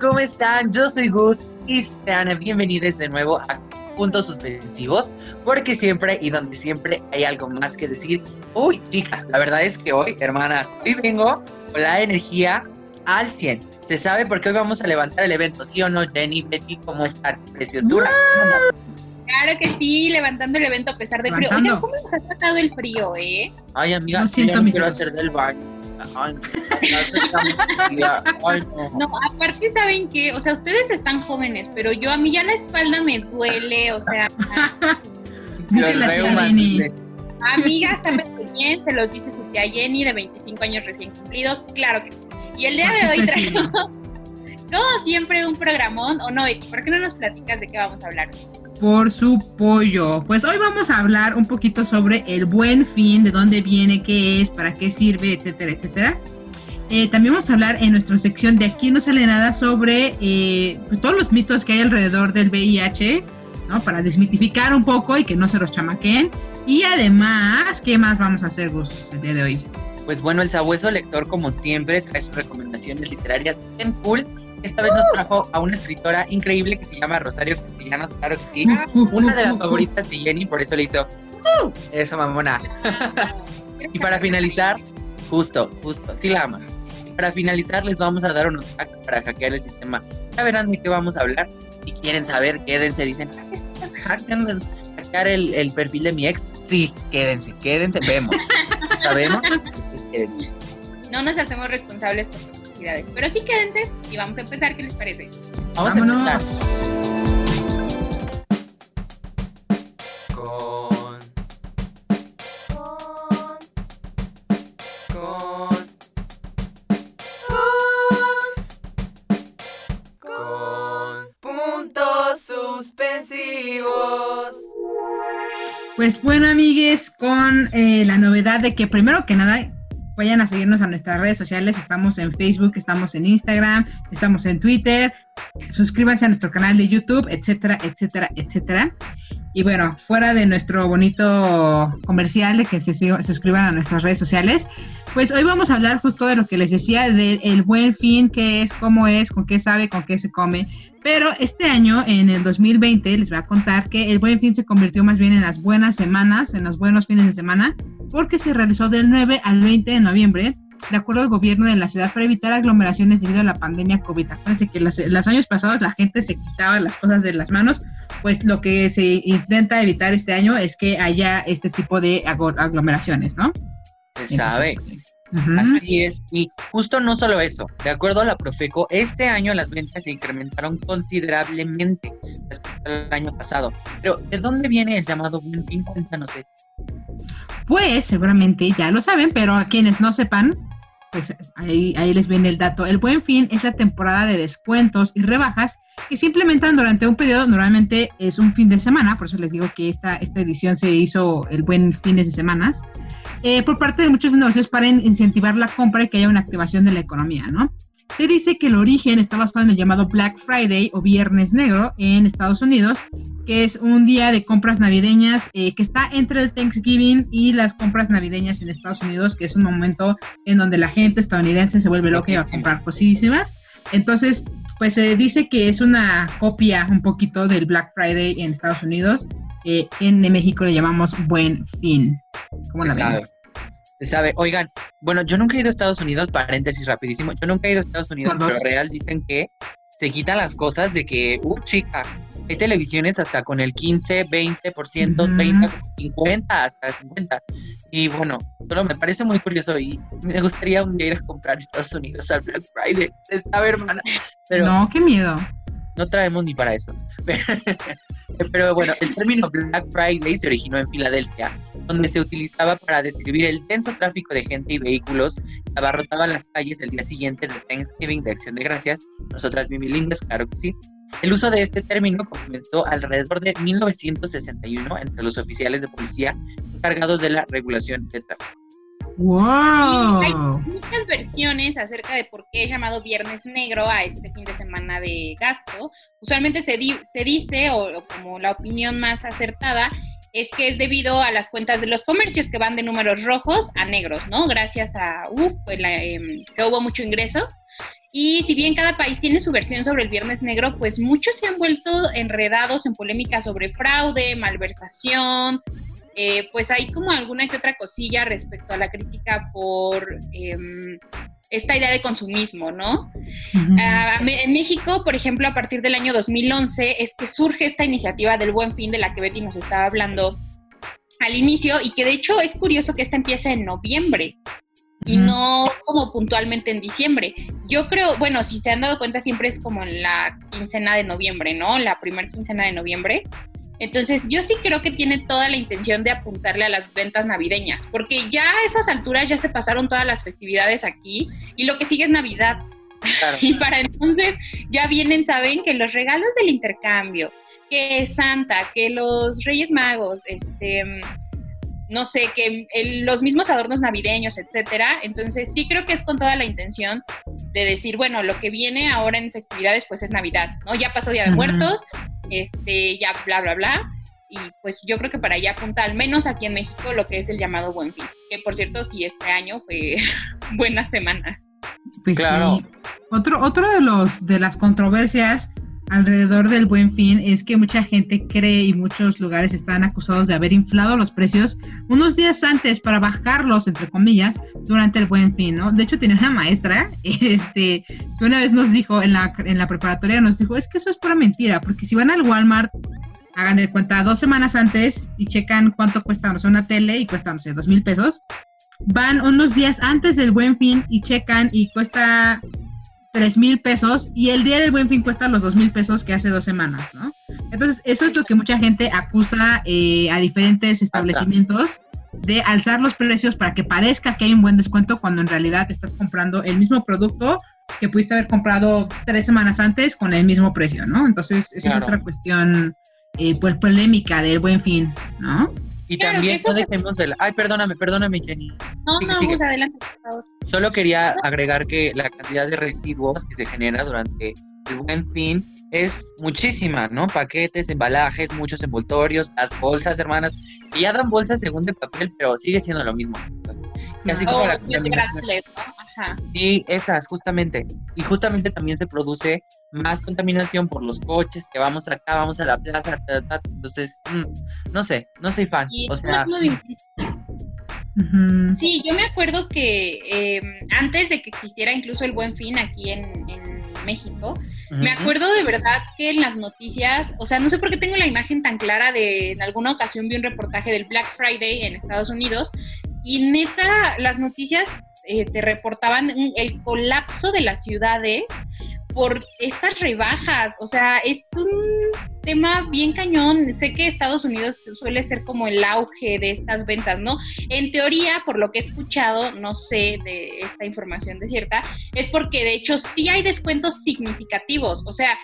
¿Cómo están? Yo soy Gus y sean bienvenidos de nuevo a Puntos Suspensivos, porque siempre y donde siempre hay algo más que decir. Uy, chica, la verdad es que hoy, hermanas, hoy vengo con la energía al 100. Se sabe por qué hoy vamos a levantar el evento, ¿sí o no, Jenny? Betty, ¿cómo están? Preciosura. Claro que sí, levantando el evento a pesar del frío. Oigan, ¿cómo nos ha tratado el frío, eh? Ay, amiga, Lo yo ya no mis quiero hacer del baño. Ay, no, Ay, aparte, ¿saben qué? O sea, ustedes están jóvenes, pero yo a mí ya la espalda me duele, o sea, amiga, está bien, se los dice su tía Jenny de 25 años recién cumplidos, claro que sí. Y el día de hoy traemos, como siempre, un programón, ¿o no, Betty? ¿Por qué no nos platicas de qué vamos a hablar? Por su pollo. Pues hoy vamos a hablar un poquito sobre el buen fin, de dónde viene, qué es, para qué sirve, etcétera, etcétera. Eh, también vamos a hablar en nuestra sección de Aquí no sale nada sobre eh, pues, todos los mitos que hay alrededor del VIH, ¿no? Para desmitificar un poco y que no se los chamaquen. Y además, ¿qué más vamos a hacer, Gus, el día de hoy? Pues bueno, el sabueso lector, como siempre, trae sus recomendaciones literarias en cool. Esta vez nos trajo a una escritora increíble que se llama Rosario Castellanos, claro que sí. Una de las favoritas de Jenny, por eso le hizo "Uh", esa mamona. Y para finalizar, justo, justo, sí la ama. Y para finalizar, les vamos a dar unos hacks para hackear el sistema. Ya verán de qué vamos a hablar. Si quieren saber, quédense. Dicen, "Ah, ¿es, es hackear, hackear el, el perfil de mi ex? Sí, quédense, quédense, vemos. ¿Sabemos? Ustedes quédense. No nos hacemos responsables por pero sí quédense y vamos a empezar, ¿qué les parece? Vamos Vámonos. a empezar. Con. Con. Con. Puntos suspensivos. Pues bueno, amigues, con eh, la novedad de que primero que nada vayan a seguirnos a nuestras redes sociales. Estamos en Facebook, estamos en Instagram, estamos en Twitter. Suscríbanse a nuestro canal de YouTube, etcétera, etcétera, etcétera. Y bueno, fuera de nuestro bonito comercial de que se, se suscriban a nuestras redes sociales, pues hoy vamos a hablar justo de lo que les decía, del buen fin, qué es, cómo es, con qué sabe, con qué se come. Pero este año, en el 2020, les voy a contar que el buen fin se convirtió más bien en las buenas semanas, en los buenos fines de semana, porque se realizó del 9 al 20 de noviembre, de acuerdo al gobierno de la ciudad, para evitar aglomeraciones debido a la pandemia COVID. Acuérdense que los, los años pasados la gente se quitaba las cosas de las manos, pues lo que se intenta evitar este año es que haya este tipo de aglo- aglomeraciones, ¿no? Se sabe. Así es. Y justo no solo eso. De acuerdo a la Profeco, este año las ventas se incrementaron considerablemente respecto al año pasado. Pero, ¿de dónde viene el llamado Buen Fin? Cuéntanos, Betty. Pues seguramente ya lo saben, pero a quienes no sepan, pues ahí, ahí les viene el dato. El buen fin es la temporada de descuentos y rebajas que se implementan durante un periodo, normalmente es un fin de semana, por eso les digo que esta, esta edición se hizo el buen fines de semanas, eh, por parte de muchos negocios para in- incentivar la compra y que haya una activación de la economía, ¿no? Se dice que el origen está basado en el llamado Black Friday o Viernes Negro en Estados Unidos, que es un día de compras navideñas eh, que está entre el Thanksgiving y las compras navideñas en Estados Unidos, que es un momento en donde la gente estadounidense se vuelve loca y va a comprar cosísimas. Entonces, pues se dice que es una copia un poquito del Black Friday en Estados Unidos. eh, en México le llamamos Buen Fin. ¿Cómo la? Se sabe. Oigan, bueno, yo nunca he ido a Estados Unidos, paréntesis rapidísimo. Yo nunca he ido a Estados Unidos, pero real dicen que se quitan las cosas de que, uh, chica, Hay televisiones hasta con el 15, 20%, Ujú. 30, 50, hasta 50. Y bueno, solo me parece muy curioso y me gustaría un día ir a comprar a Estados Unidos al Black Friday. Se sabe, hermana. Pero No, qué miedo. no traemos ni para eso. Pero bueno, el término Black Friday se originó en Filadelfia, donde se utilizaba para describir el denso tráfico de gente y vehículos que abarrotaban las calles el día siguiente de Thanksgiving de Acción de Gracias. Nosotras bilingues, claro que sí. El uso de este término comenzó alrededor de 1961 entre los oficiales de policía encargados de la regulación de tráfico. ¡Wow! muchas versiones acerca de por qué es llamado Viernes Negro a este fin de semana de gasto. Usualmente se, di- se dice, o, o como la opinión más acertada, es que es debido a las cuentas de los comercios que van de números rojos a negros, ¿no? Gracias a, uff, que hubo mucho ingreso. Y si bien cada país tiene su versión sobre el Viernes Negro, pues muchos se han vuelto enredados en polémicas sobre fraude, malversación, eh, pues hay como alguna que otra cosilla respecto a la crítica por em, esta idea de consumismo, ¿no? Ah, en México, por ejemplo, a partir del año 2011 es que surge esta iniciativa del Buen Fin de la que Betty nos estaba hablando al inicio y que de hecho es curioso que esta empiece en noviembre y no como puntualmente en diciembre. Yo creo, bueno, si se han dado cuenta siempre es como en la quincena de noviembre, ¿no? La primera quincena de noviembre. Entonces, yo sí creo que tiene toda la intención de apuntarle a las ventas navideñas, porque ya a esas alturas ya se pasaron todas las festividades aquí y lo que sigue es Navidad. Claro. Y para entonces ya vienen, saben que los regalos del intercambio, que Santa, que los Reyes Magos, este, no sé, que el- los mismos adornos navideños, etcétera. Entonces sí creo que es con toda la intención de decir, bueno, lo que viene ahora en festividades pues es Navidad, ¿no? Ya pasó Día de. Muertos, este, ya bla, bla, bla. Y pues yo creo que para allá apunta, al menos aquí en México, lo que es el llamado Buen Fin. Que por cierto, sí, este año fue buenas semanas. Pues Claro. sí. Otro, otro de los de las controversias alrededor del buen fin es que mucha gente cree y muchos lugares están acusados de haber inflado los precios unos días antes para bajarlos, entre comillas, durante el buen fin, ¿no? De hecho, tenía una maestra, este, que una vez nos dijo en la, en la preparatoria, nos dijo, es que eso es pura mentira, porque si van al Walmart, hagan de cuenta dos semanas antes y checan cuánto cuesta, una tele y cuesta, no sé, dos mil pesos, van unos días antes del buen fin y checan y cuesta tres mil pesos y el día del buen fin cuesta los dos mil pesos que hace dos semanas, ¿no? Entonces, eso es lo que mucha gente acusa eh, a diferentes establecimientos de alzar los precios para que parezca que hay un buen descuento cuando en realidad estás comprando el mismo producto que pudiste haber comprado tres semanas antes con el mismo precio, ¿no? Entonces, esa Claro. es otra cuestión eh, pues, polémica del buen fin, ¿no? Y Claro, también no dejemos el... Ay, perdóname, perdóname, Jenny. No, Sigue, no, sigue. Adelante, por favor. Solo quería agregar que la cantidad de residuos que se genera durante el buen fin es muchísima, ¿no? Paquetes, embalajes, muchos envoltorios, las bolsas, hermanas, que ya dan bolsas según de papel, pero sigue siendo lo mismo. Y como O la contaminación. ¿no? Ajá. Y esas, justamente. Y justamente también se produce más contaminación por los coches que vamos acá, vamos a la plaza, ta, ta, ta. entonces, mm, no sé, no soy fan. Y O sea. Ujú. Sí, yo me acuerdo que eh, antes de que existiera incluso el Buen Fin aquí en, en México, me acuerdo de verdad que en las noticias, o sea, no sé por qué tengo la imagen tan clara de en alguna ocasión vi un reportaje del Black Friday en Estados Unidos y neta las noticias eh, te reportaban el colapso de las ciudades por estas rebajas, o sea, es un tema bien cañón. Sé que Estados Unidos suele ser como el auge de estas ventas, ¿no? En teoría, por lo que he escuchado, no sé de esta información de cierta, es porque de hecho sí hay descuentos significativos. O sea,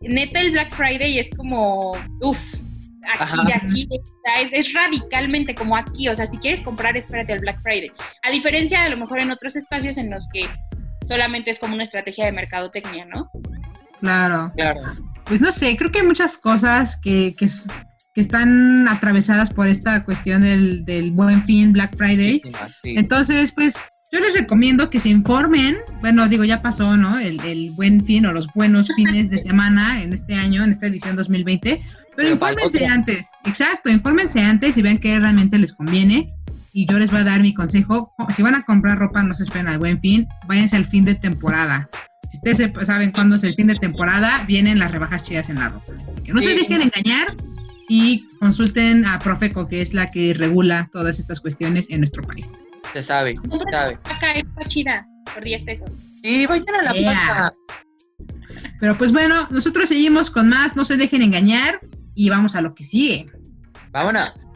neta el Black Friday es como, uff, aquí Ajá. de aquí, es, es radicalmente como aquí. O sea, si quieres comprar, espérate al Black Friday. A diferencia, a lo mejor en otros espacios en los que solamente es como una estrategia de mercadotecnia, ¿no? Claro. Claro. Pues no sé, creo que hay muchas cosas que, que, que están atravesadas por esta cuestión del, del buen fin, Black Friday. Sí. Entonces, pues yo les recomiendo que se informen. Bueno, digo, ya pasó, ¿no? El, el buen fin o los buenos fines de semana en este año, en esta edición 2020. Pero, infórmense otro. antes. Exacto, infórmense antes y vean qué realmente les conviene. Y yo les voy a dar mi consejo. Si van a comprar ropa, no se esperen al buen fin. Váyanse al fin de temporada. ustedes saben cuándo es el fin de temporada, vienen las rebajas chidas en la ropa. Que no se dejen engañar y consulten a Profeco, que es la que regula todas estas cuestiones en nuestro país. Se sabe, se sabe. Acá es chida, por 10 pesos. Sí, vayan a la paca. Pero pues bueno, nosotros seguimos con más, no se dejen engañar y vamos a lo que sigue. Vámonos.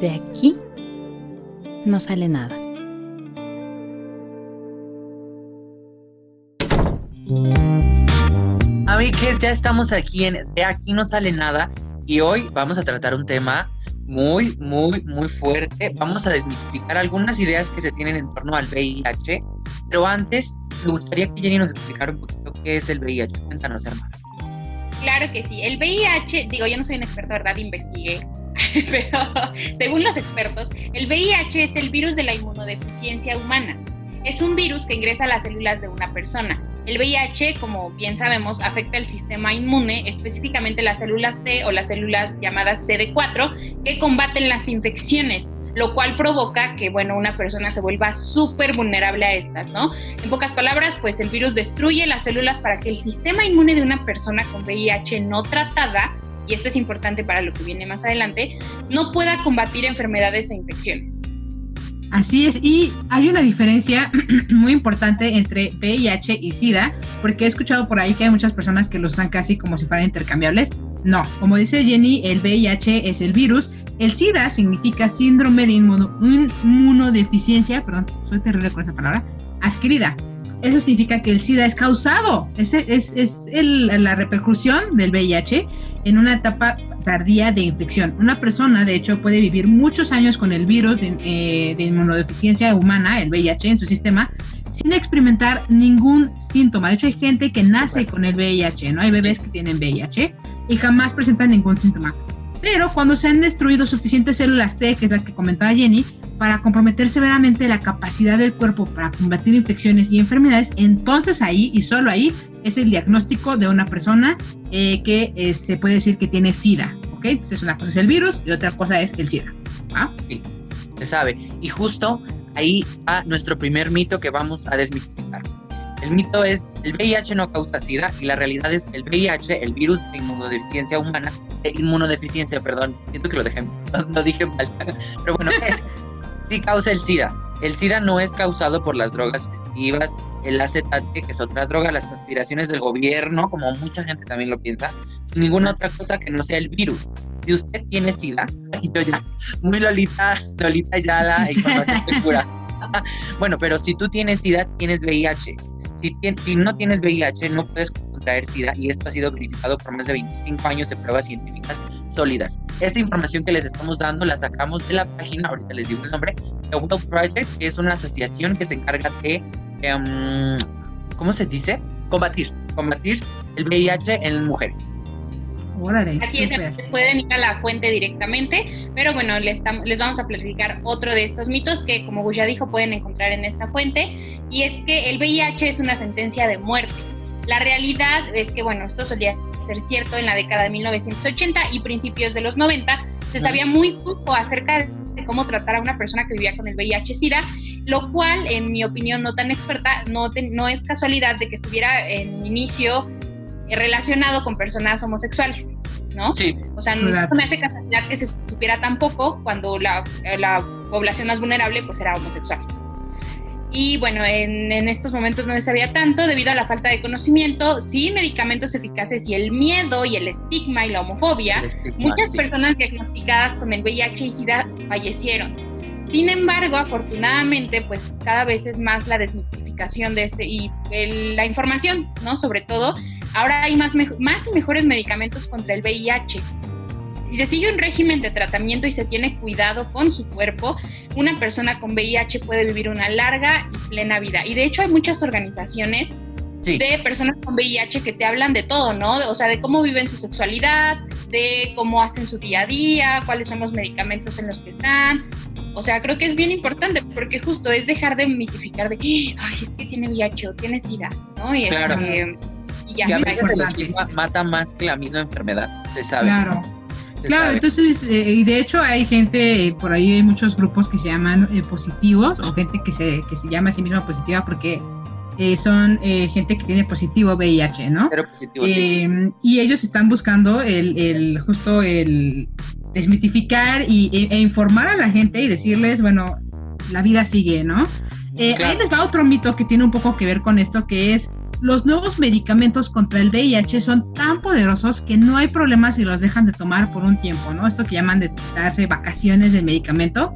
De aquí no sale nada. Amigues, ya estamos aquí en De aquí no sale nada y hoy vamos a tratar un tema muy, muy, muy fuerte. Vamos a desmitificar algunas ideas que se tienen en torno al VIH, pero antes me gustaría que Jenny nos explicara un poquito qué es el VIH. Cuéntanos, hermano. Claro que sí. El VIH, digo, yo no soy un experto, ¿verdad? Investigué. Pero según los expertos, el VIH es el virus de la inmunodeficiencia humana. Es un virus que ingresa a las células de una persona. El VIH, como bien sabemos, afecta el sistema inmune, específicamente las células T o las células llamadas CD4, que combaten las infecciones, lo cual provoca que, bueno, una persona se vuelva súper vulnerable a estas, ¿no? En pocas palabras, pues el virus destruye las células para que el sistema inmune de una persona con VIH no tratada, y esto es importante para lo que viene más adelante, no pueda combatir enfermedades e infecciones. Así es, y hay una diferencia muy importante entre VIH y SIDA, porque he escuchado por ahí que hay muchas personas que los usan casi como si fueran intercambiables. No, como dice Jenny, el VIH es el virus, el SIDA significa síndrome de inmunodeficiencia, perdón, soy terrible con esa palabra, adquirida. Eso significa que el SIDA es causado, es, es, es la repercusión del VIH en una etapa tardía de infección. Una persona, de hecho, puede vivir muchos años con el virus eh, de, inmunodeficiencia humana, el VIH, en su sistema, sin experimentar ningún síntoma. De hecho, hay gente que nace con el VIH, ¿no? Hay bebés que tienen VIH y jamás presentan ningún síntoma. Pero cuando se han destruido suficientes células T, que es la que comentaba Jenny, para comprometer severamente la capacidad del cuerpo para combatir infecciones y enfermedades, entonces ahí y solo ahí es el diagnóstico de una persona eh, que eh, se puede decir que tiene SIDA. ¿Ok? Entonces una cosa es el virus y otra cosa es el SIDA. Sí, se sabe. Y justo ahí va nuestro primer mito que vamos a desmitificar. El mito es el VIH no causa SIDA y la realidad es el VIH, el virus de inmunodeficiencia humana, de inmunodeficiencia, perdón, siento que lo dejé, no, dije mal, pero bueno, es, sí causa el SIDA. El SIDA no es causado por las drogas festivas, el acetate, que es otra droga, las conspiraciones del gobierno, como mucha gente también lo piensa, ninguna otra cosa que no sea el virus. Si usted tiene SIDA, yo ya, muy Lolita, Lolita ya la información de cura. bueno, pero si tú tienes SIDA, tienes VIH. Si, si, no tienes VIH, no puedes contraer SIDA y esto ha sido verificado por más de 25 años de pruebas científicas sólidas. Esta información que les estamos dando la sacamos de la página, ahorita les digo el nombre, The World Project, que es una asociación que se encarga de Em, ¿cómo se dice? Combatir, combatir el VIH en mujeres. Aquí es, pueden ir a la fuente directamente, pero bueno, les, les vamos a platicar otro de estos mitos que, como ya dijo, pueden encontrar en esta fuente, y es que el VIH es una sentencia de muerte. La realidad es que, bueno, esto solía ser cierto en la década de 1980 y principios de los 90. Se sabía muy poco acerca de cómo tratar a una persona que vivía con el VIH-Sida, lo cual, en mi opinión no tan experta, no, no es casualidad de que estuviera en inicio eh, relacionado con personas homosexuales, ¿no? Sí. O sea, no, me hace casualidad que se supiera tan poco cuando la, la población más vulnerable pues era homosexual. Y bueno, en, en, estos momentos no se sabía tanto debido a la falta de conocimiento, sin medicamentos eficaces y el miedo y el estigma y la homofobia, muchas personas diagnosticadas con el VIH y SIDA fallecieron. Sin embargo, afortunadamente, pues cada vez es más la desmitificación de este y la información, ¿no? Sobre todo, ahora hay más, más y mejores medicamentos contra el VIH. Si se sigue un régimen de tratamiento y se tiene cuidado con su cuerpo, una persona con VIH puede vivir una larga y plena vida. Y de hecho hay muchas organizaciones de personas con VIH que te hablan de todo, ¿no? O sea, de cómo viven su sexualidad, de cómo hacen su día a día, cuáles son los medicamentos en los que están. O sea, creo que es bien importante porque justo es dejar de mitificar de, ay, es que tiene VIH o tiene SIDA, ¿no? Y, claro. y ya. a veces el mata más que la misma enfermedad, se sabe. Claro. Claro, entonces, eh, y de hecho hay gente, eh, por ahí hay muchos grupos que se llaman eh, positivos o gente que se, que se llama a sí misma positiva porque son gente que tiene positivo VIH, ¿no? Pero positivo, sí. Y ellos están buscando el, el justo el desmitificar y, e, e, informar a la gente y decirles, bueno, la vida sigue, ¿no? Ahí les va otro mito que tiene un poco que ver con esto, que es los nuevos medicamentos contra el VIH son tan poderosos que no hay problema si los dejan de tomar por un tiempo, ¿no? Esto que llaman de darse vacaciones del medicamento.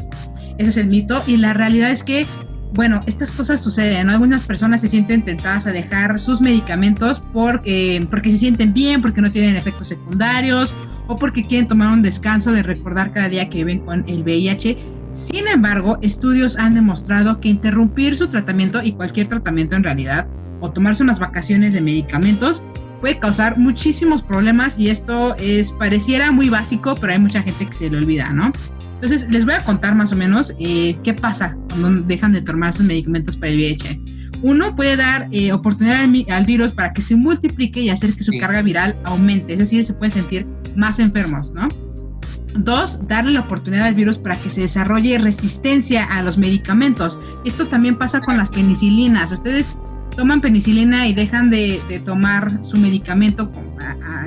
Ese es el mito. Y la realidad es que, bueno, estas cosas suceden, ¿no? Algunas personas se sienten tentadas a dejar sus medicamentos porque, porque se sienten bien, porque no tienen efectos secundarios o porque quieren tomar un descanso de recordar cada día que viven con el VIH. Sin embargo, estudios han demostrado que interrumpir su tratamiento y cualquier tratamiento en realidad o tomarse unas vacaciones de medicamentos puede causar muchísimos problemas y esto es pareciera muy básico, pero hay mucha gente que se le olvida, ¿no? Entonces les voy a contar más o menos eh, qué pasa cuando dejan de tomar sus medicamentos para el VIH. Uno puede dar eh, oportunidad al, virus para que se multiplique y hacer que su carga viral aumente, es decir, se pueden sentir más enfermos, ¿no? Dos, darle la oportunidad al virus para que se desarrolle resistencia a los medicamentos. Esto también pasa con las penicilinas. Ustedes toman penicilina y dejan de, tomar su medicamento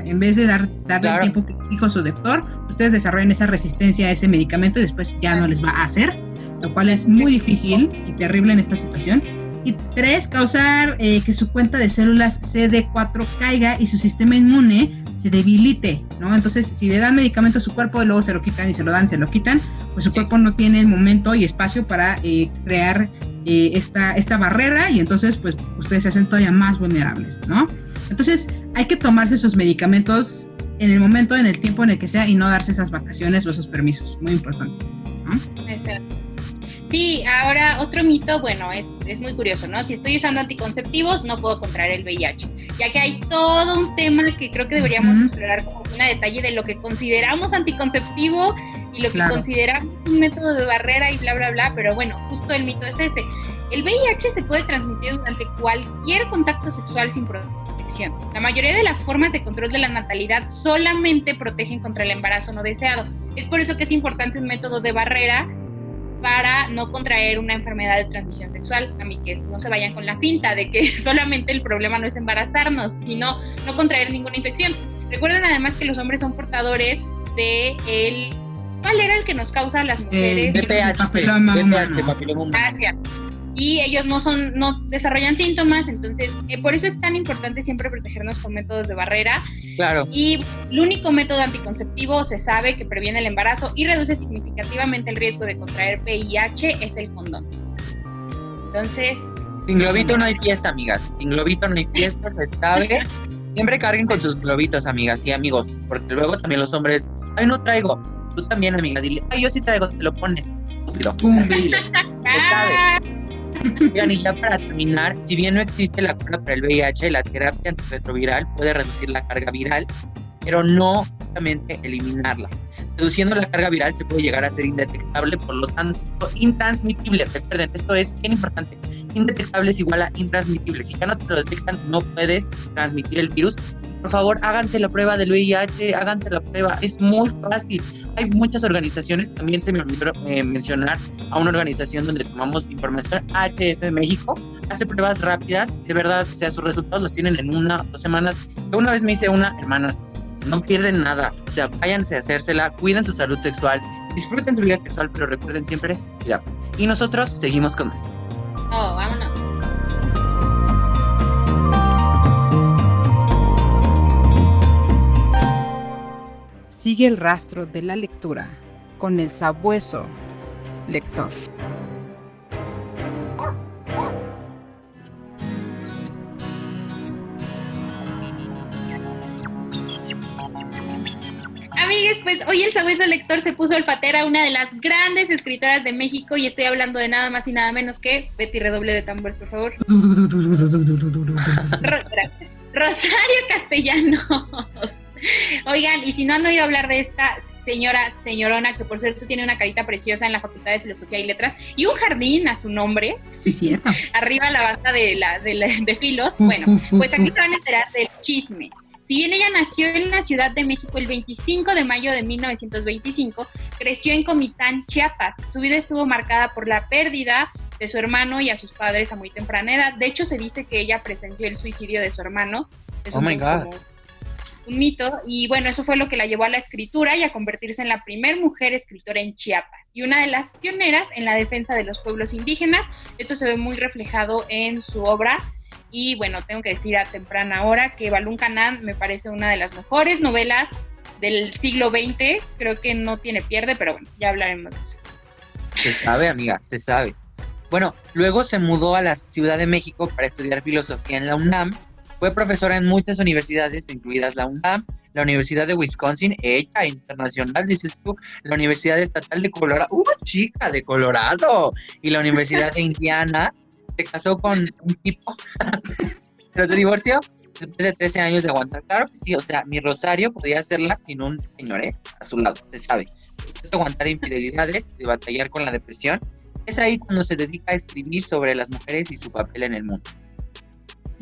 en vez de dar, darle el tiempo que dijo su doctor, ustedes desarrollan esa resistencia a ese medicamento y después ya no les va a hacer, lo cual es muy difícil y terrible en esta situación. Y tres, causar eh, que su cuenta de células CD4 caiga y su sistema inmune se debilite, ¿no? Entonces, si le dan medicamento a su cuerpo y luego se lo quitan y se lo dan, se lo quitan, pues su cuerpo no tiene el momento y espacio para eh, crear eh, esta, esta barrera y entonces pues ustedes se hacen todavía más vulnerables, ¿no? Entonces hay que tomarse sus medicamentos en el momento, en el tiempo en el que sea y no darse esas vacaciones o esos permisos, muy importante. Sí, ahora otro mito, bueno, es, es, muy curioso, ¿no? Si estoy usando anticonceptivos, no puedo contraer el VIH, ya que hay todo un tema que creo que deberíamos explorar como un detalle de lo que consideramos anticonceptivo y lo que consideramos un método de barrera y bla, bla, bla, pero bueno, justo el mito es ese. El VIH se puede transmitir durante cualquier contacto sexual sin protección. La mayoría de las formas de control de la natalidad solamente protegen contra el embarazo no deseado. Es por eso que es importante un método de barrera para no contraer una enfermedad de transmisión sexual. A mí que no se vayan con la finta de que solamente el problema no es embarazarnos, sino no contraer ninguna infección. Recuerden además que los hombres son portadores de el ¿Cuál era el que nos causa a las mujeres? BPH, BPH, papiloma Gracias. Y ellos no son, no desarrollan síntomas, entonces eh, por eso es tan importante siempre protegernos con métodos de barrera. Claro. Y el único método anticonceptivo se sabe que previene el embarazo y reduce significativamente el riesgo de contraer VIH es el condón. Entonces. Sin globito no hay fiesta, amigas. Sin globito no hay fiesta, se sabe. Siempre carguen con sus globitos, amigas y amigos, porque luego también los hombres, ay, no traigo Tú también, amiga, dile, ay, yo sí traigo, te lo pones. Estúpido. Así, Oigan, y ya para terminar, si bien no existe la cura para el VIH, la terapia antirretroviral puede reducir la carga viral, pero no justamente eliminarla. Reduciendo la carga viral se puede llegar a ser indetectable, por lo tanto, intransmitible. Recuerden, esto es bien importante. Indetectable es igual a intransmitible. Si ya no te lo detectan, no puedes transmitir el virus. Por favor, háganse la prueba del VIH, háganse la prueba. Es muy fácil hay muchas organizaciones, también se me olvidó eh, mencionar a una organización donde tomamos información, HF México, hace pruebas rápidas, de verdad, o sea, sus resultados los tienen en una, dos semanas. Una vez me hice una, hermanas, no pierden nada, o sea, váyanse a hacérsela, cuiden su salud sexual, disfruten su vida sexual, pero recuerden siempre cuidar. Y nosotros seguimos con más. Oh, vámonos. Sigue el rastro de la lectura con el sabueso lector. Amigues, pues hoy el sabueso lector se puso olfatera, una de las grandes escritoras de México, y estoy hablando de nada más y nada menos que Betty Redoble de tambores, por favor. Rosario Castellanos. Oigan, y si no han oído hablar de esta señora, señorona, que por cierto tiene una carita preciosa en la Facultad de Filosofía y Letras y un jardín a su nombre. Sí, cierto. Arriba la banda de, la, de, de filos. Bueno, pues aquí se van a enterar del chisme. Si bien ella nació en la Ciudad de México el 25 de mayo de 1925, creció en Comitán, Chiapas. Su vida estuvo marcada por la pérdida de su hermano y a sus padres a muy temprana edad. De hecho, se dice que ella presenció el suicidio de su hermano. oh my God un mito y bueno, eso fue lo que la llevó a la escritura y a convertirse en la primer mujer escritora en Chiapas y una de las pioneras en la defensa de los pueblos indígenas. Esto se ve muy reflejado en su obra y bueno, tengo que decir a temprana hora que Balún Canán me parece una de las mejores novelas del siglo XX, creo que no tiene pierde, pero bueno, ya hablaremos de eso. Se sabe, amiga, se sabe. Bueno, luego se mudó a la Ciudad de México para estudiar filosofía en la UNAM fue profesora en muchas universidades, incluidas la UNAM, la Universidad de Wisconsin, ella internacional, dices tú, la Universidad Estatal de Colorado, ¡uh, chica de Colorado! Y la Universidad de Indiana. Se casó con un tipo, pero se divorció después de 13 años de aguantar. Claro que sí, o sea, mi Rosario podía hacerla sin un señor, ¿eh? A su lado, se sabe. Después de aguantar infidelidades, de batallar con la depresión, es ahí cuando se dedica a escribir sobre las mujeres y su papel en el mundo.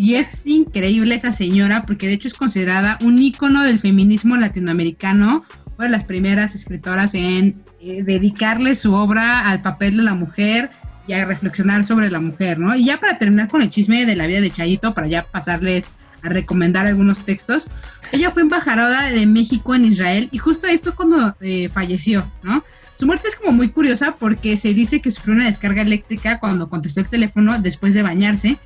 Y es increíble esa señora porque de hecho es considerada un ícono del feminismo latinoamericano, una de las primeras escritoras en eh, dedicarle su obra al papel de la mujer y a reflexionar sobre la mujer, ¿no? Y ya para terminar con el chisme de la vida de Chayito, para ya pasarles a recomendar algunos textos, ella fue embajadora de México en Israel y justo ahí fue cuando eh, falleció, ¿no? Su muerte es como muy curiosa porque se dice que sufrió una descarga eléctrica cuando contestó el teléfono después de bañarse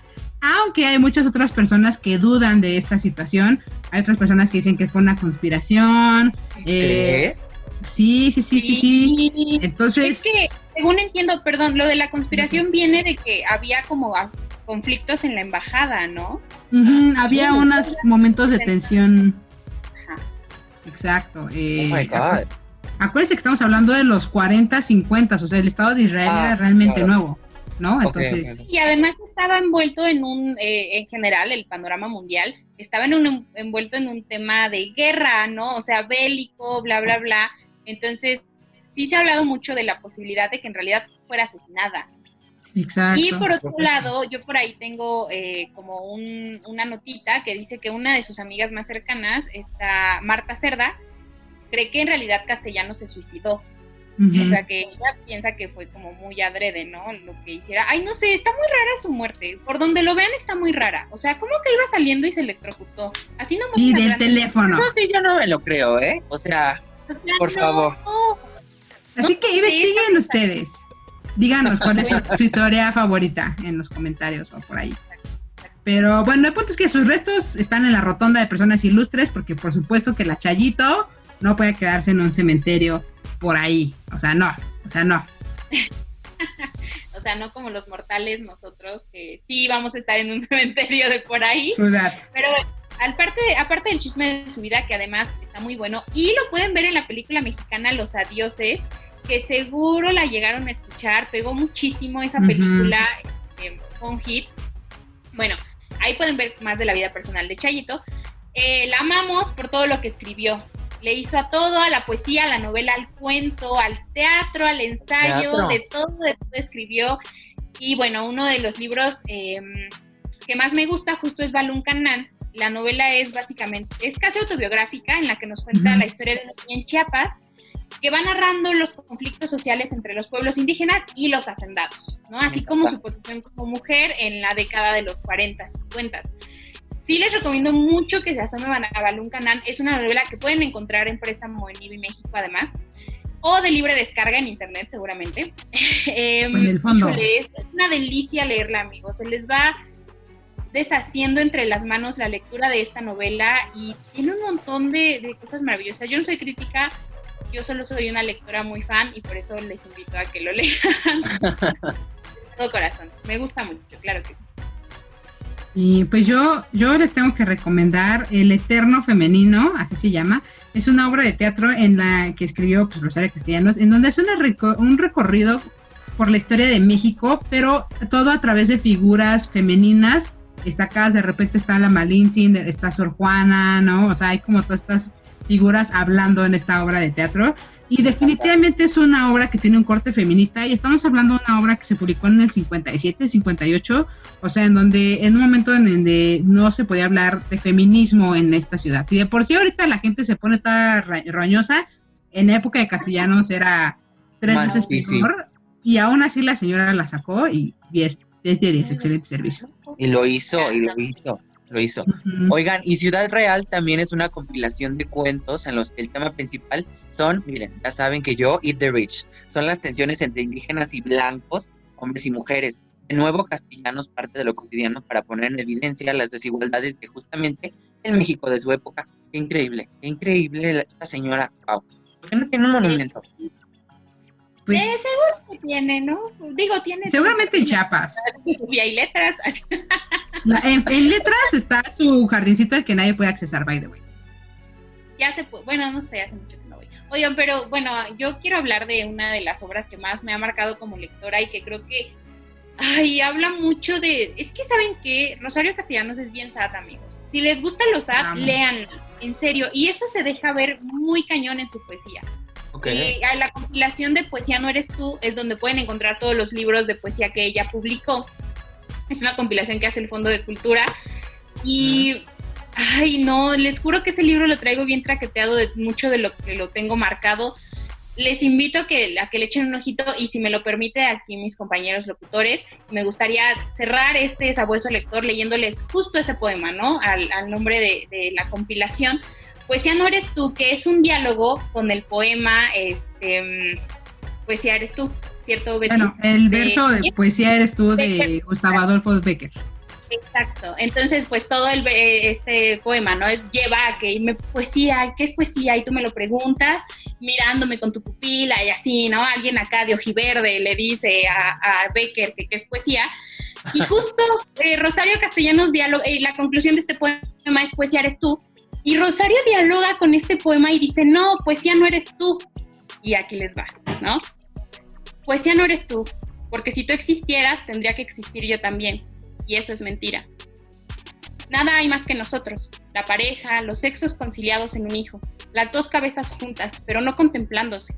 aunque hay muchas otras personas que dudan de esta situación, hay otras personas que dicen que fue una conspiración. Eh, sí, sí, sí, sí, sí. Entonces... Es que, según entiendo, perdón, lo de la conspiración viene de que había como conflictos en la embajada, ¿no? había unos momentos de tensión. Ajá. Exacto. Eh, oh my God. Acuérdense que estamos hablando de los 40, 50, o sea, el Estado de Israel era ah, realmente nuevo. ¿no? Entonces... Y además estaba envuelto en un, eh, en general, el panorama mundial, estaba en un, envuelto en un tema de guerra, ¿no? O sea, bélico, bla, bla, bla. Entonces, sí se ha hablado mucho de la posibilidad de que en realidad fuera asesinada. Exacto. Y por otro lado, yo por ahí tengo eh, como un, una notita que dice que una de sus amigas más cercanas, esta Marta Cerda, cree que en realidad Castellano se suicidó. O sea, que ella piensa que fue como muy adrede, ¿no? Lo que hiciera. Ay, no sé, está muy rara su muerte. Por donde lo vean está muy rara. O sea, ¿cómo que iba saliendo y se electrocutó? Así no Y del teléfono. No, sí, yo no me lo creo, ¿eh? O sea, por favor. Así que investiguen ustedes. Díganos cuál es su, historia favorita en los comentarios o por ahí. Pero bueno, el punto es que sus restos están en la rotonda de personas ilustres, porque por supuesto que la Chayito no puede quedarse en un cementerio por ahí. O sea, no, o sea, no. o sea, no como los mortales nosotros, que sí vamos a estar en un cementerio de por ahí. Pero aparte, aparte del chisme de su vida, que además está muy bueno, y lo pueden ver en la película mexicana Los Adioses, que seguro la llegaron a escuchar, pegó muchísimo esa película, eh, un hit. Bueno, ahí pueden ver más de la vida personal de Chayito. Eh, la amamos por todo lo que escribió, le hizo a todo, a la poesía, a la novela, al cuento, al teatro, al ensayo, de todo, de todo escribió. Y bueno, uno de los libros em, que más me gusta justo es Balún Canán. La novela es básicamente, es casi autobiográfica en la que nos cuenta la historia de una niña en Chiapas que va narrando los conflictos sociales entre los pueblos indígenas y los hacendados, ¿no? Así como su posición como mujer en la década de los 40, 50. Sí les recomiendo mucho que se asomen a Balún Canán. Es una novela que pueden encontrar en préstamo en IBI México además. O de libre descarga en internet seguramente. En el fondo. es una delicia leerla, amigos. Se les va deshaciendo entre las manos la lectura de esta novela y tiene un montón de, de cosas maravillosas. Yo no soy crítica, yo solo soy una lectora muy fan y por eso les invito a que lo lean. de todo corazón. Me gusta mucho, claro que sí. Y pues yo, yo les tengo que recomendar El Eterno Femenino, así se llama. Es una obra de teatro en la que escribió pues, Rosario Castellanos, en donde es un recorrido por la historia de México, pero todo a través de figuras femeninas destacadas. De repente está la Malintzin, está Sor Juana, ¿no? O sea, hay como todas estas figuras hablando en esta obra de teatro. Y definitivamente es una obra que tiene un corte feminista y estamos hablando de una obra que se publicó en el 57, 58, o sea, en donde en un momento en donde no se podía hablar de feminismo en esta ciudad. Si de por sí ahorita la gente se pone toda roñosa, en época de castellanos era tres veces peor y aún así la señora la sacó y, es, es de 10, excelente servicio. Y lo hizo, y lo hizo lo hizo. Oigan, y Ciudad Real también es una compilación de cuentos en los que el tema principal son, miren, ya saben que yo, Eat the Rich, son las tensiones entre indígenas y blancos, hombres y mujeres. De nuevo, castellanos parte de lo cotidiano para poner en evidencia las desigualdades de justamente el México de su época. Qué increíble, qué increíble esta señora. Wow. ¿Por qué no tiene un monumento? Pues, eh, seguro que tiene, ¿no? Digo, tiene. Seguramente en Chiapas. Y hay letras. en, letras está su jardincito al que nadie puede accesar, by the way. Ya se puede, bueno, no sé, hace mucho que no voy. Oigan, pero bueno, yo quiero hablar de una de las obras que más me ha marcado como lectora y que creo que, ay, habla mucho de, es que saben que Rosario Castellanos es bien sad, amigos. Si les gusta los sad, léanla, en serio. Y eso se deja ver muy cañón en su poesía. Y a la compilación de Poesía No Eres Tú es donde pueden encontrar todos los libros de poesía que ella publicó. Es una compilación que hace el Fondo de Cultura. Y, ay, no, les juro que ese libro lo traigo bien traqueteado de mucho de lo que lo tengo marcado. Les invito a que, a que le echen un ojito y si me lo permite aquí mis compañeros locutores, me gustaría cerrar este sabueso lector leyéndoles justo ese poema, ¿no? Al, nombre de, de la compilación Poesía no eres tú, que es un diálogo con el poema este, Poesía eres tú, ¿cierto? Bueno, el verso de Poesía eres tú de Gustavo Adolfo Becker. Exacto. Entonces, pues todo el, eh, este poema, ¿no? Es lleva a que me poesía, ¿qué es poesía? Y tú me lo preguntas mirándome con tu pupila y así, ¿no? Alguien acá de ojiverde le dice a, Becker que, es poesía. Y justo eh, Rosario Castellanos diálogo, eh, la conclusión de este poema es poesía eres tú, y Rosario dialoga con este poema y dice, no, poesía no eres tú. Y aquí les va, ¿no? Poesía no eres tú, porque si tú existieras, tendría que existir yo también. Y eso es mentira. Nada hay más que nosotros, la pareja, los sexos conciliados en un hijo, las dos cabezas juntas, pero no contemplándose,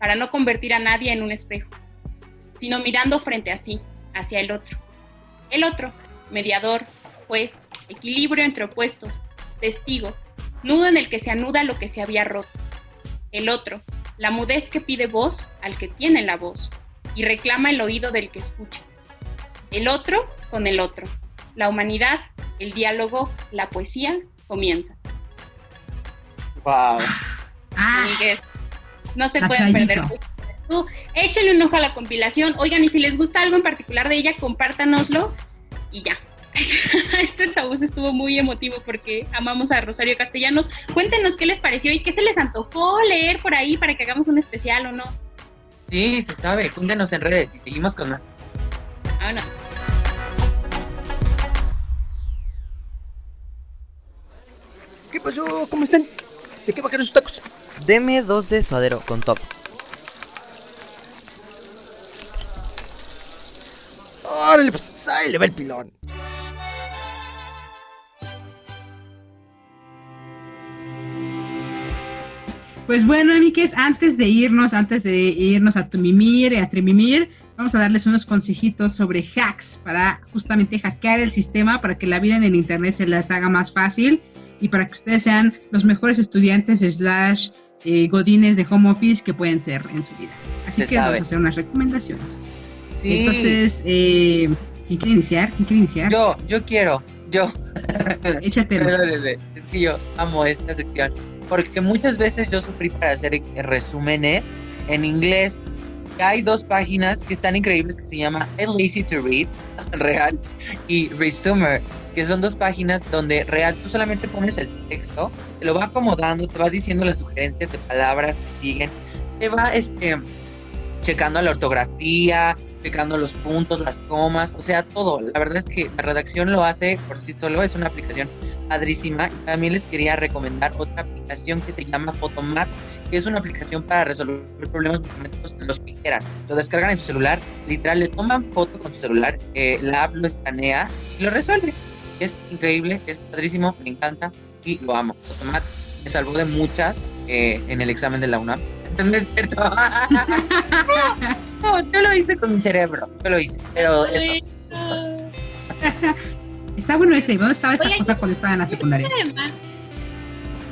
para no convertir a nadie en un espejo, sino mirando frente a sí, hacia el otro. El otro, mediador, juez, equilibrio entre opuestos, testigo, nudo en el que se anuda lo que se había roto. El otro, la mudez que pide voz al que tiene la voz y reclama el oído del que escucha. El otro con el otro. La humanidad, el diálogo, la poesía comienza. Wow. Ah, no se pueden perder. Tú, échenle un ojo a la compilación. Oigan, y si les gusta algo en particular de ella, compártanoslo y ya. este sabueso estuvo muy emotivo porque amamos a Rosario Castellanos. Cuéntenos qué les pareció y qué se les antojó leer por ahí para que hagamos un especial o no. Sí, se sabe. Cuéntenos en redes y seguimos con más. Ah, no. ¿Qué pasó? ¿Cómo están? ¿De qué va a querer sus tacos? Deme dos de suadero con top. Órale, pues ahí le va el pilón. Pues bueno, amigues, antes de irnos, antes de irnos a Tumimir y a Trimimir, vamos a darles unos consejitos sobre hacks para justamente hackear el sistema para que la vida en el internet se les haga más fácil y para que ustedes sean los mejores estudiantes slash eh, godines de home office que pueden ser en su vida. Así que vamos a hacer unas recomendaciones. Entonces, eh, ¿quién quiere iniciar? ¿Quién quiere iniciar? Yo, yo quiero, yo. Échatelo. es que yo amo esta sección porque muchas veces yo sufrí para hacer resúmenes en inglés. Hay dos páginas que están increíbles que se llama El Easy to Read, real, y Resumer, que son dos páginas donde real tú solamente pones el texto, te lo va acomodando, te va diciendo las sugerencias de palabras que siguen, te va este, checando la ortografía, explicando los puntos, las comas, o sea, todo. La verdad es que la redacción lo hace por sí solo, es una aplicación padrísima. También les quería recomendar otra aplicación que se llama Photomat, que es una aplicación para resolver problemas matemáticos los que quieran. Lo descargan en su celular, literal, le toman foto con su celular, eh, la app lo escanea y lo resuelve. Es increíble, es padrísimo, me encanta y lo amo. Photomat me salvó de muchas eh, en el examen de la UNAM. No es cierto. no, yo lo hice con mi cerebro. Yo lo hice. Pero eso. Está bueno ese. ¿Dónde estaba esta Oye, cosa cuando estaba en la secundaria? Además,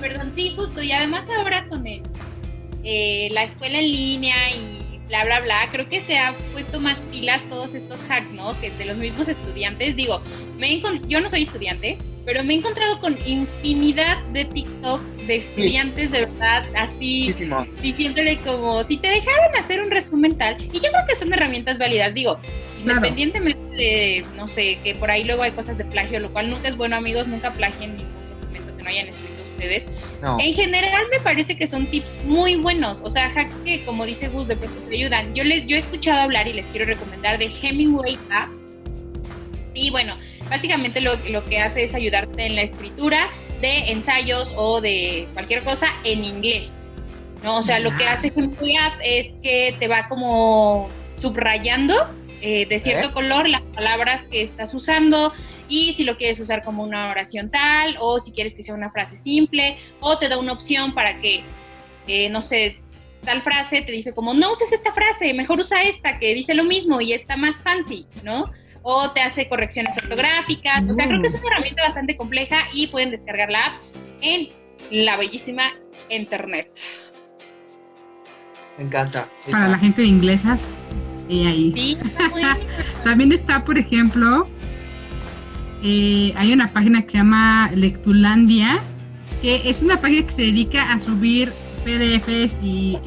perdón, sí, justo, y además ahora con el, eh, la escuela en línea y bla, bla, bla, creo que se ha puesto más pilas todos estos hacks, ¿no? Que de los mismos estudiantes, digo, me yo no soy estudiante, pero me he encontrado con infinidad de TikToks de estudiantes de verdad así diciéndole como si te dejaran hacer un resumen tal y yo creo que son herramientas válidas digo Claro. independientemente de no sé que por ahí luego hay cosas de plagio lo cual nunca es bueno amigos nunca plagien ningún documento que no hayan escrito ustedes. No. en general me parece que son tips muy buenos o sea hacks que como dice Gus de pronto te ayudan. Yo les yo he escuchado hablar y les quiero recomendar de Hemingway App. Y bueno básicamente lo, lo que hace es ayudarte en la escritura de ensayos o de cualquier cosa en inglés. ¿no? O sea, lo que hace App es que te va como subrayando eh, de cierto ¿Eh? color las palabras que estás usando y si lo quieres usar como una oración tal o si quieres que sea una frase simple o te da una opción para que, eh, no sé, tal frase te dice como no uses esta frase, mejor usa esta que dice lo mismo y está más fancy, ¿no? O te hace correcciones ortográficas. O sea, creo que es una herramienta bastante compleja y pueden descargar la app en la bellísima internet. Me encanta. Para la gente de inglesas. Y ahí. Sí, está muy bien. También está, por ejemplo, eh, hay una página que se llama Lectulandia, que es una página que se dedica a subir PDFs y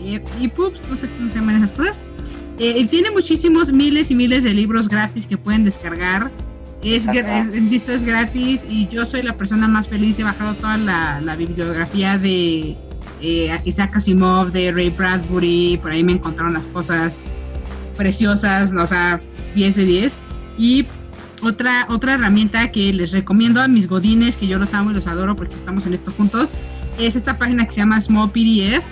EPUBs, no sé cómo se llaman esas cosas. Eh, tiene muchísimos miles y miles de libros gratis que pueden descargar. Es, es- insisto, es gratis y yo soy la persona más feliz. He bajado toda la, la bibliografía de eh, Isaac Asimov, de Ray Bradbury. Por ahí me encontraron las cosas preciosas, o sea, 10 de 10. Y otra, otra herramienta que les recomiendo a mis godines, que yo los amo y los adoro porque estamos en esto juntos, es esta página que se llama Small PDF.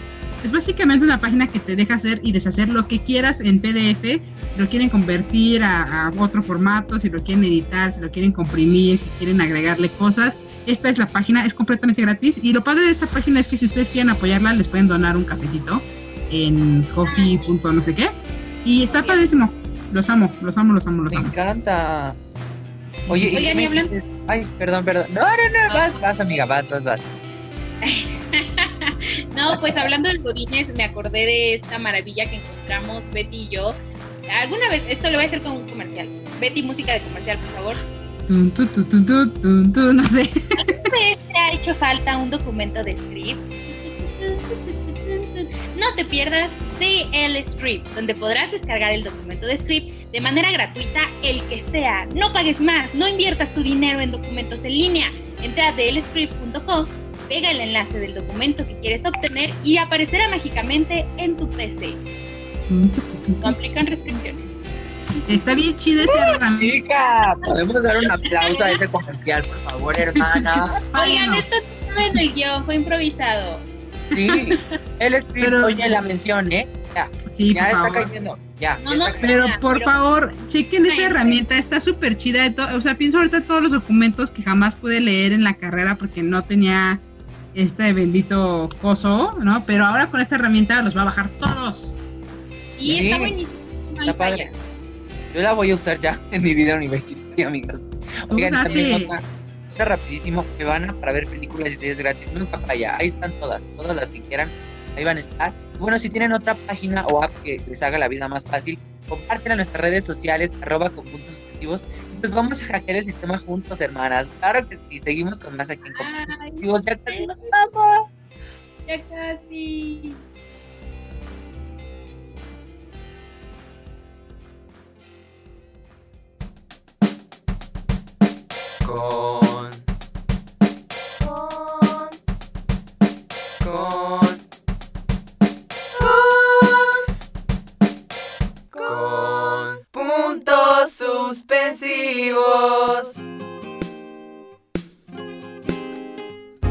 Es básicamente una página que te deja hacer y deshacer lo que quieras en PDF. Si lo quieren convertir a, a otro formato, si lo quieren editar, si lo quieren comprimir, si quieren agregarle cosas. Esta es la página, es completamente gratis. Y lo padre de esta página es que si ustedes quieren apoyarla, les pueden donar un cafecito en coffee. no sé qué. Y está padrísimo. Los amo, los amo, los amo, los Me amo. encanta. Oye, ¿y Oigan, qué y me hablan- dices? Ay, perdón, perdón. No, no, no, vas, vas, amiga, vas, vas, vas. No, pues hablando del Godines, me acordé de esta maravilla que encontramos Betty y yo. Alguna vez, esto lo voy a hacer con un comercial. Betty, música de comercial, por favor. Tun, tu, tu, tu, tu, tun, tu, no sé. vez te ha hecho falta un documento de script? No te pierdas DL Script, donde podrás descargar el documento de script de manera gratuita, el que sea. No pagues más, no inviertas tu dinero en documentos en línea. Entra a dlscript.com, pega el enlace del documento que quieres obtener y aparecerá mágicamente en tu PC. No aplican restricciones. Está bien chido ese herramienta. Chica, podemos dar un aplauso a ese comercial, por favor, hermana. Oigan, esto no en el guion, fue improvisado. Sí, el script, Pero- oye, la mención, ¿eh? Ya, Sí, ya por está favor. cayendo. Ya. No ya está. Pero por pero- favor, chequen esa herramienta, está súper chida. de O sea, pienso ahorita todos los documentos que jamás pude leer en la carrera porque no tenía este bendito coso, ¿no? Pero ahora con esta herramienta los va a bajar todos. Sí, Sí, está buenísimo. Está padre. Yo la voy a usar ya en mi vida universitaria, amigos. Oigan, y date. también otra rapidísimo, que van a para ver películas y series gratis, nunca falla, ahí están todas, todas las que quieran, ahí van a estar. Y bueno, si tienen otra página o app que les haga la vida más fácil, compártela en nuestras redes sociales, arroba con puntos pues vamos a hackear el sistema juntos, hermanas. Claro que sí, seguimos con más aquí en con puntos ya casi nos vamos. Ya casi. Con. Suspensivos.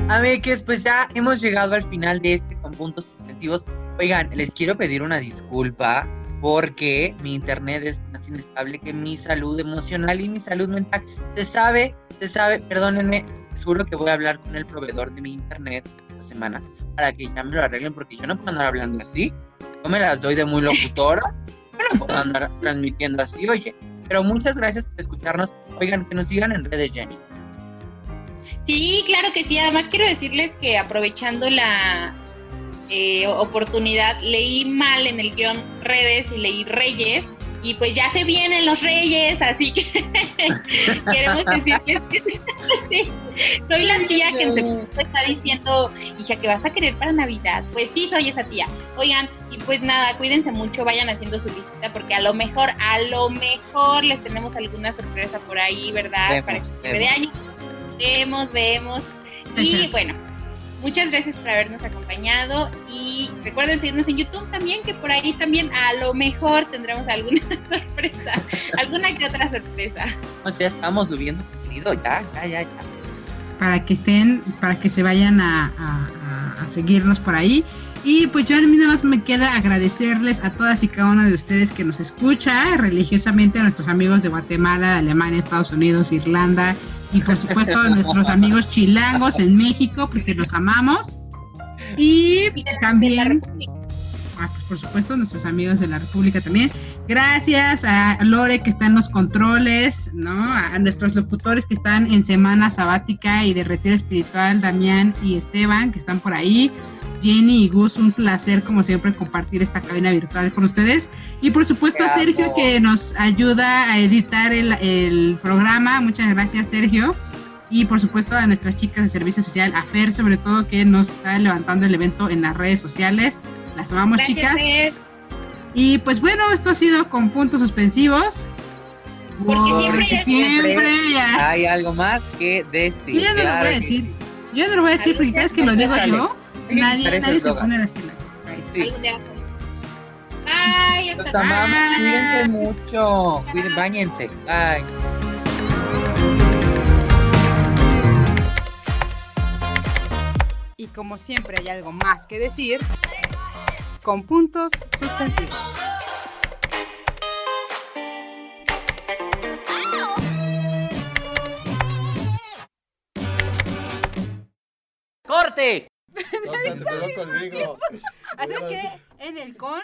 Amigues, pues ya hemos llegado al final de este con puntos suspensivos. Oigan, les quiero pedir una disculpa porque mi internet es más inestable que mi salud emocional y mi salud mental. Se sabe, se sabe, perdónenme, seguro que voy a hablar con el proveedor de mi internet. esta semana para que ya me lo arreglen porque yo no puedo andar hablando así. Yo me las doy de muy locutora. Yo no puedo andar transmitiendo así, oye. Pero muchas gracias por escucharnos. Oigan, que nos sigan en redes, Jenny. Sí, claro que sí. Además quiero decirles que aprovechando la eh, oportunidad, leí mal en el guion redes y leí Reyes. Y pues ya se vienen los Reyes, así que queremos decir que sí, soy la tía que en segundo está diciendo, hija, que vas a querer para Navidad? Pues sí, soy esa tía. Oigan, y pues nada, cuídense mucho, vayan haciendo su lista, porque a lo mejor, a lo mejor les tenemos alguna sorpresa por ahí, ¿verdad? Vemos, para que vemos. de año. Vemos, vemos. Y bueno, muchas gracias por habernos acompañado y recuerden seguirnos en YouTube también, que por ahí también a lo mejor tendremos alguna sorpresa, alguna que otra sorpresa. No, ya estamos subiendo contenido, ya, ya, ya, ya. para que estén, para que se vayan a, a- seguirnos por ahí. Y pues yo a mí nada más me queda agradecerles a todas y cada una de ustedes que nos escucha religiosamente, a nuestros amigos de Guatemala, de Alemania, Estados Unidos, Irlanda y por supuesto a nuestros amigos chilangos en México, porque los amamos. Y también. Ah, pues, por supuesto, nuestros amigos de la República también. Gracias a Lore que está en los controles, ¿no? A nuestros locutores que están en semana sabática y de retiro espiritual, Damián y Esteban, que están por ahí. Jenny y Gus, un placer como siempre compartir esta cabina virtual con ustedes. Y por supuesto a Sergio que nos ayuda a editar el, el programa. Muchas gracias Sergio. Y por supuesto a nuestras chicas de servicio social, a Fer sobre todo que nos está levantando el evento en las redes sociales. Las amamos Gracias, chicas. Fer, Y pues bueno, esto ha sido con puntos suspensivos. Porque siempre Porque hay- siempre ya. Hay algo más que decir. Yo no lo voy a decir. sí. Yo no lo voy a decir porque cada vez que lo digo Sale. yo, nadie, nadie se pone las pilas. Sí. Bye, hasta Los amamos, Bye. cuídense mucho. Cuiden, bañense. Bye. Y como siempre hay algo más que decir, con puntos suspensivos. ¡Corte! No, te pegó conmigo. Así es que en el con